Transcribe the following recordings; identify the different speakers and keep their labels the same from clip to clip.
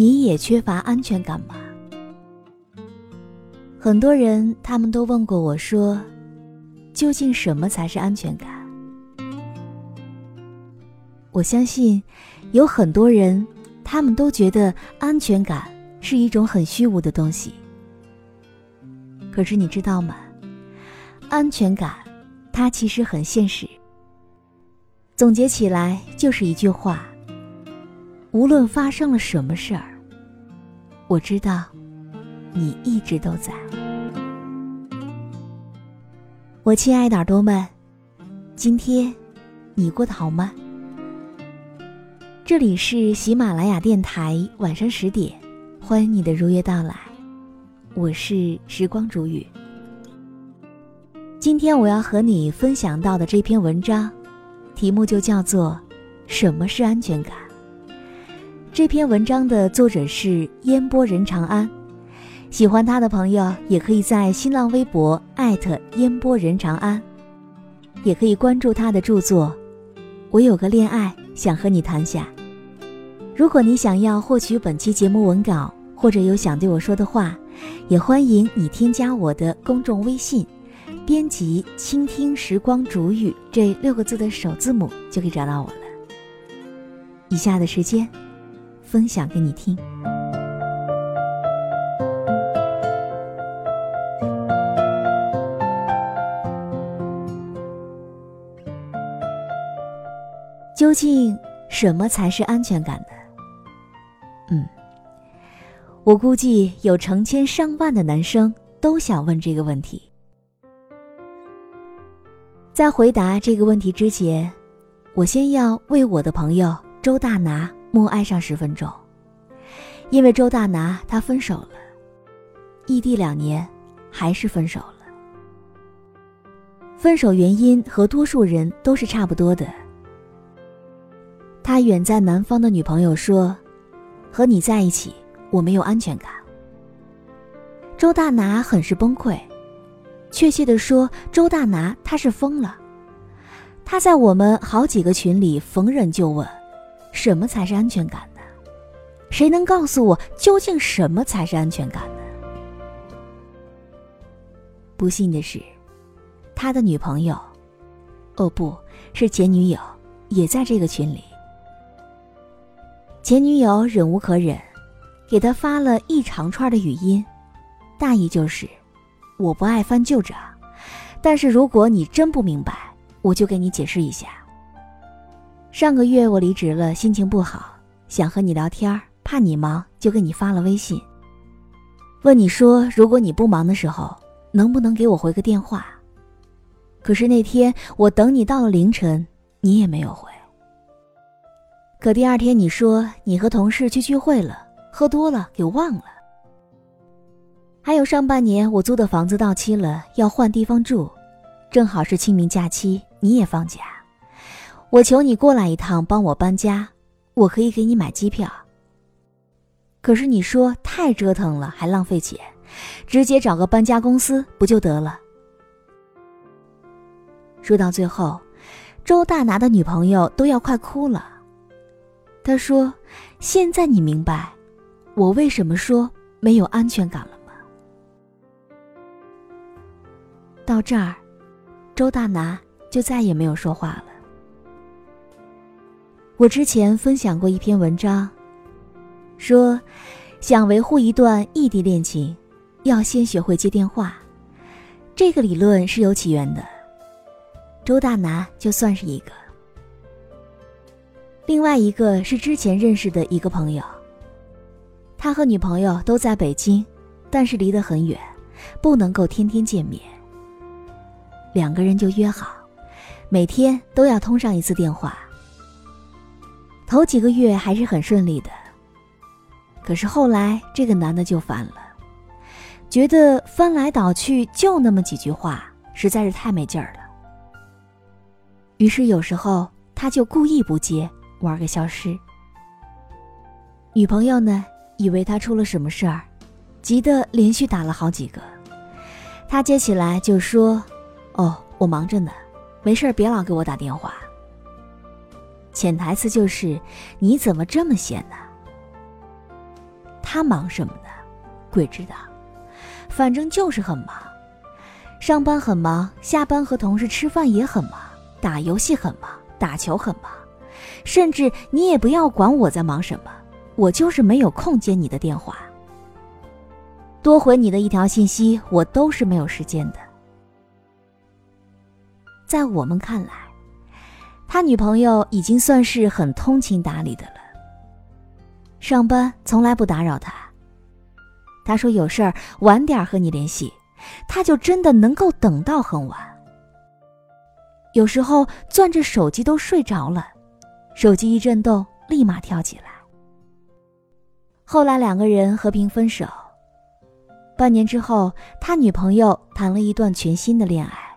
Speaker 1: 你也缺乏安全感吗？很多人他们都问过我说，究竟什么才是安全感？我相信，有很多人他们都觉得安全感是一种很虚无的东西。可是你知道吗？安全感，它其实很现实。总结起来就是一句话。无论发生了什么事儿，我知道，你一直都在。我亲爱的耳朵们，今天你过得好吗？这里是喜马拉雅电台，晚上十点，欢迎你的如约到来。我是时光煮雨。今天我要和你分享到的这篇文章，题目就叫做《什么是安全感》。这篇文章的作者是烟波人长安，喜欢他的朋友也可以在新浪微博艾特烟波人长安，也可以关注他的著作。我有个恋爱想和你谈下。如果你想要获取本期节目文稿，或者有想对我说的话，也欢迎你添加我的公众微信，编辑“倾听时光煮雨”这六个字的首字母就可以找到我了。以下的时间。分享给你听。究竟什么才是安全感呢？嗯，我估计有成千上万的男生都想问这个问题。在回答这个问题之前，我先要为我的朋友周大拿。默哀上十分钟，因为周大拿他分手了，异地两年，还是分手了。分手原因和多数人都是差不多的。他远在南方的女朋友说：“和你在一起，我没有安全感。”周大拿很是崩溃，确切的说，周大拿他是疯了。他在我们好几个群里逢人就问。什么才是安全感呢？谁能告诉我究竟什么才是安全感呢？不幸的是，他的女朋友，哦，不是前女友，也在这个群里。前女友忍无可忍，给他发了一长串的语音，大意就是：我不爱翻旧账，但是如果你真不明白，我就给你解释一下。上个月我离职了，心情不好，想和你聊天，怕你忙，就给你发了微信，问你说如果你不忙的时候，能不能给我回个电话？可是那天我等你到了凌晨，你也没有回。可第二天你说你和同事去聚会了，喝多了给忘了。还有上半年我租的房子到期了，要换地方住，正好是清明假期，你也放假。我求你过来一趟，帮我搬家，我可以给你买机票。可是你说太折腾了，还浪费钱，直接找个搬家公司不就得了？说到最后，周大拿的女朋友都要快哭了。他说：“现在你明白，我为什么说没有安全感了吗？”到这儿，周大拿就再也没有说话了。我之前分享过一篇文章，说想维护一段异地恋情，要先学会接电话。这个理论是有起源的，周大拿就算是一个。另外一个是之前认识的一个朋友，他和女朋友都在北京，但是离得很远，不能够天天见面。两个人就约好，每天都要通上一次电话。头几个月还是很顺利的，可是后来这个男的就烦了，觉得翻来倒去就那么几句话，实在是太没劲儿了。于是有时候他就故意不接，玩个消失。女朋友呢，以为他出了什么事儿，急得连续打了好几个。他接起来就说：“哦，我忙着呢，没事别老给我打电话。”潜台词就是，你怎么这么闲呢？他忙什么呢？鬼知道，反正就是很忙，上班很忙，下班和同事吃饭也很忙，打游戏很忙，打球很忙，甚至你也不要管我在忙什么，我就是没有空接你的电话，多回你的一条信息，我都是没有时间的。在我们看来。他女朋友已经算是很通情达理的了。上班从来不打扰他。他说有事儿晚点和你联系，他就真的能够等到很晚。有时候攥着手机都睡着了，手机一震动立马跳起来。后来两个人和平分手。半年之后，他女朋友谈了一段全新的恋爱。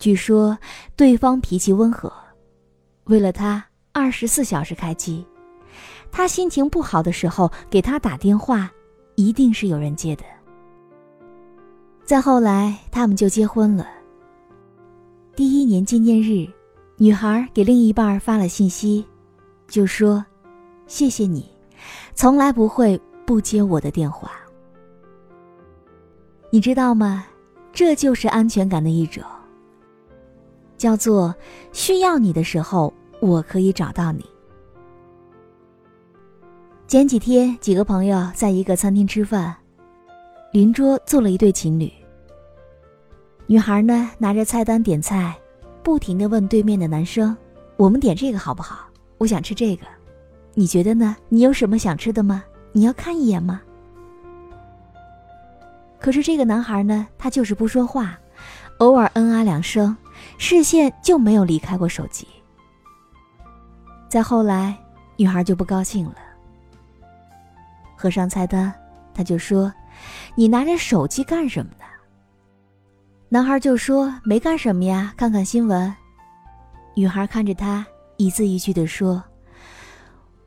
Speaker 1: 据说对方脾气温和，为了他二十四小时开机。他心情不好的时候给他打电话，一定是有人接的。再后来，他们就结婚了。第一年纪念日，女孩给另一半发了信息，就说：“谢谢你，从来不会不接我的电话。”你知道吗？这就是安全感的一种。叫做需要你的时候，我可以找到你。前几天，几个朋友在一个餐厅吃饭，邻桌坐了一对情侣。女孩呢拿着菜单点菜，不停的问对面的男生：“我们点这个好不好？我想吃这个，你觉得呢？你有什么想吃的吗？你要看一眼吗？”可是这个男孩呢，他就是不说话，偶尔嗯啊两声。视线就没有离开过手机。再后来，女孩就不高兴了，合上菜单，他就说：“你拿着手机干什么呢？”男孩就说：“没干什么呀，看看新闻。”女孩看着他，一字一句的说：“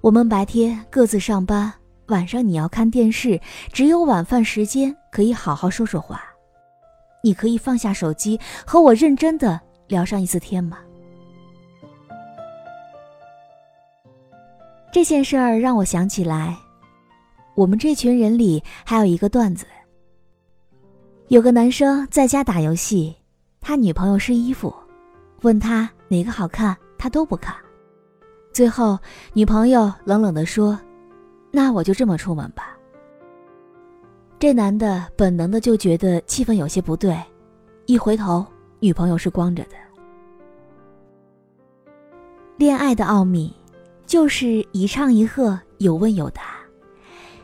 Speaker 1: 我们白天各自上班，晚上你要看电视，只有晚饭时间可以好好说说话。”你可以放下手机，和我认真的聊上一次天吗？这件事儿让我想起来，我们这群人里还有一个段子。有个男生在家打游戏，他女朋友试衣服，问他哪个好看，他都不看。最后，女朋友冷冷的说：“那我就这么出门吧。”这男的本能的就觉得气氛有些不对，一回头，女朋友是光着的。恋爱的奥秘，就是一唱一和，有问有答。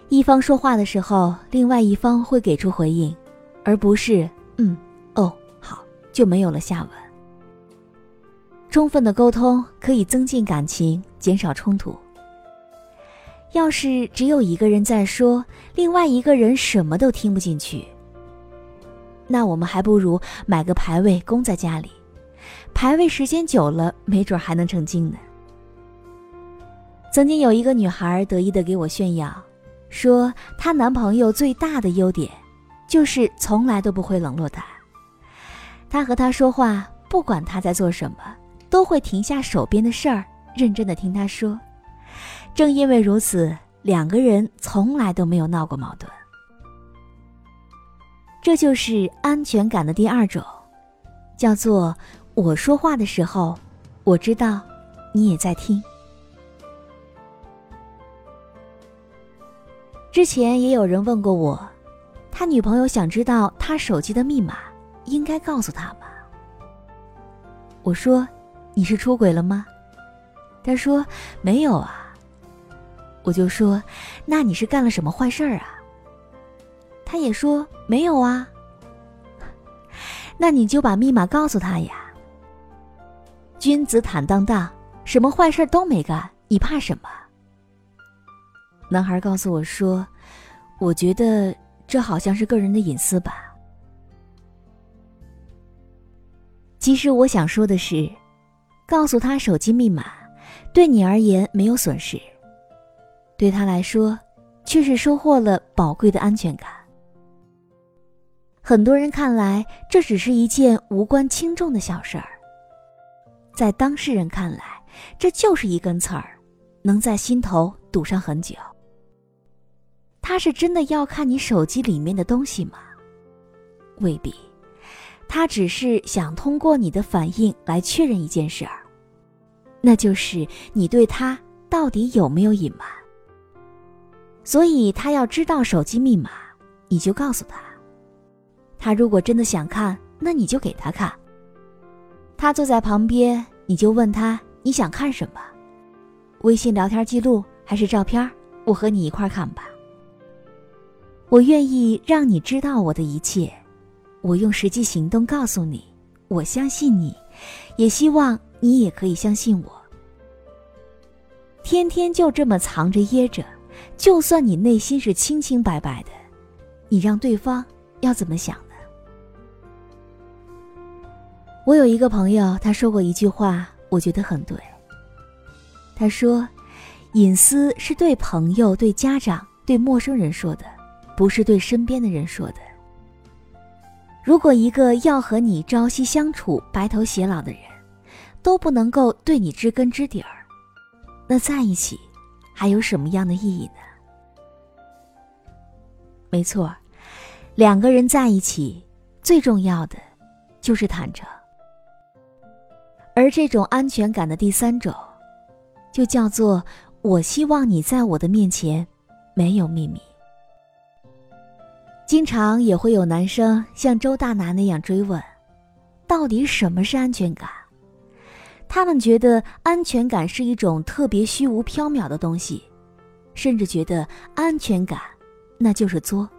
Speaker 1: 一方说话的时候，另外一方会给出回应，而不是嗯哦好就没有了下文。充分的沟通可以增进感情，减少冲突。要是只有一个人在说，另外一个人什么都听不进去，那我们还不如买个牌位供在家里，牌位时间久了，没准还能成精呢。曾经有一个女孩得意的给我炫耀，说她男朋友最大的优点，就是从来都不会冷落她。她和他说话，不管他在做什么，都会停下手边的事儿，认真的听他说。正因为如此，两个人从来都没有闹过矛盾。这就是安全感的第二种，叫做我说话的时候，我知道你也在听。之前也有人问过我，他女朋友想知道他手机的密码，应该告诉他吗？我说：“你是出轨了吗？”他说：“没有啊。”我就说：“那你是干了什么坏事儿啊？”他也说：“没有啊。”那你就把密码告诉他呀。君子坦荡荡，什么坏事都没干，你怕什么？男孩告诉我说：“我觉得这好像是个人的隐私吧。”其实我想说的是，告诉他手机密码，对你而言没有损失，对他来说，却是收获了宝贵的安全感。很多人看来，这只是一件无关轻重的小事儿，在当事人看来，这就是一根刺儿，能在心头堵上很久。他是真的要看你手机里面的东西吗？未必。他只是想通过你的反应来确认一件事儿，那就是你对他到底有没有隐瞒。所以他要知道手机密码，你就告诉他。他如果真的想看，那你就给他看。他坐在旁边，你就问他你想看什么，微信聊天记录还是照片？我和你一块看吧。我愿意让你知道我的一切。我用实际行动告诉你，我相信你，也希望你也可以相信我。天天就这么藏着掖着，就算你内心是清清白白的，你让对方要怎么想呢？我有一个朋友，他说过一句话，我觉得很对。他说：“隐私是对朋友、对家长、对陌生人说的，不是对身边的人说的。”如果一个要和你朝夕相处、白头偕老的人，都不能够对你知根知底儿，那在一起还有什么样的意义呢？没错，两个人在一起最重要的就是坦诚，而这种安全感的第三种，就叫做我希望你在我的面前没有秘密。经常也会有男生像周大拿那样追问：“到底什么是安全感？”他们觉得安全感是一种特别虚无缥缈的东西，甚至觉得安全感那就是作。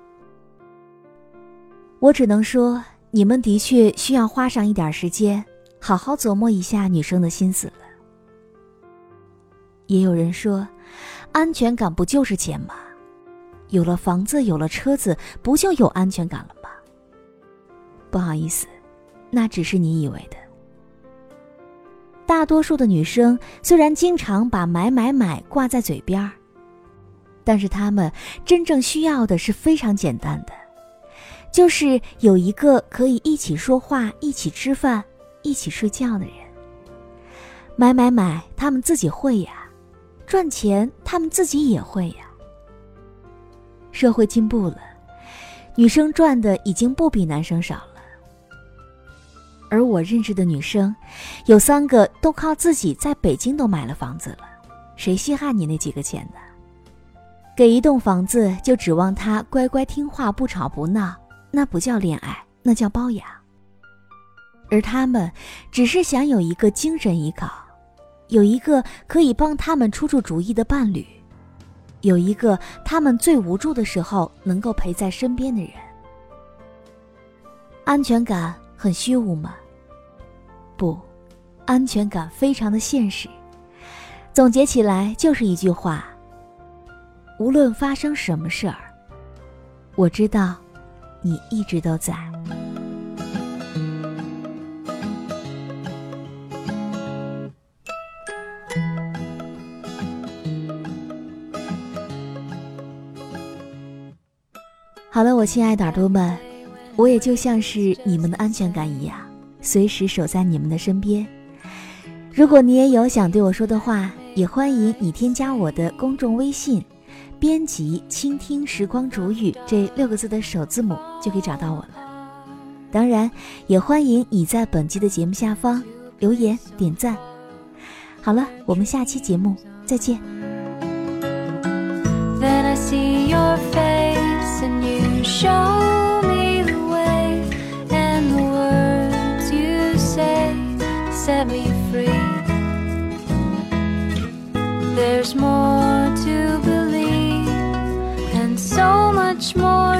Speaker 1: 我只能说，你们的确需要花上一点时间，好好琢磨一下女生的心思了。也有人说，安全感不就是钱吗？有了房子，有了车子，不就有安全感了吗？不好意思，那只是你以为的。大多数的女生虽然经常把“买买买”挂在嘴边儿，但是她们真正需要的是非常简单的，就是有一个可以一起说话、一起吃饭、一起睡觉的人。买买买，他们自己会呀；赚钱，他们自己也会呀。社会进步了，女生赚的已经不比男生少了。而我认识的女生，有三个都靠自己在北京都买了房子了，谁稀罕你那几个钱呢？给一栋房子就指望他乖乖听话不吵不闹，那不叫恋爱，那叫包养。而他们只是想有一个精神依靠，有一个可以帮他们出出主意的伴侣。有一个他们最无助的时候能够陪在身边的人，安全感很虚无吗？不，安全感非常的现实。总结起来就是一句话：无论发生什么事儿，我知道，你一直都在。好了，我亲爱的耳朵们，我也就像是你们的安全感一样，随时守在你们的身边。如果你也有想对我说的话，也欢迎你添加我的公众微信，编辑“倾听时光煮雨”这六个字的首字母，就可以找到我了。当然，也欢迎你在本期的节目下方留言点赞。好了，我们下期节目再见。Then I see your face and you show There's more to believe and so much more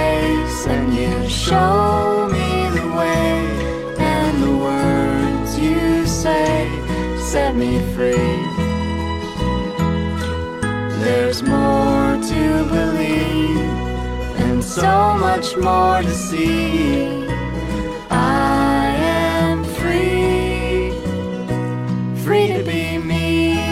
Speaker 2: and you show me the way. And the words you say set me free. There's more to believe and so much more to see. I am free, free to be me.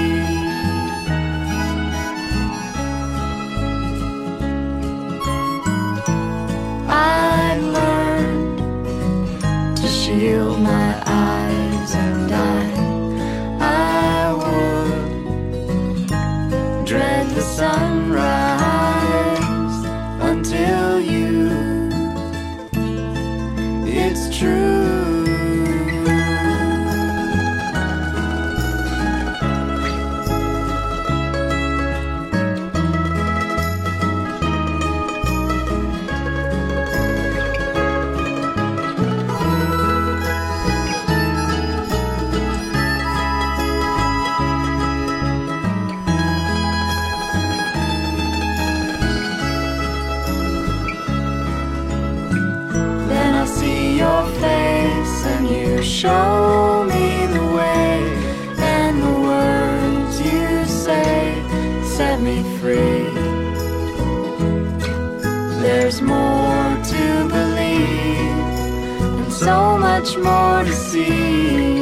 Speaker 2: Much more to see.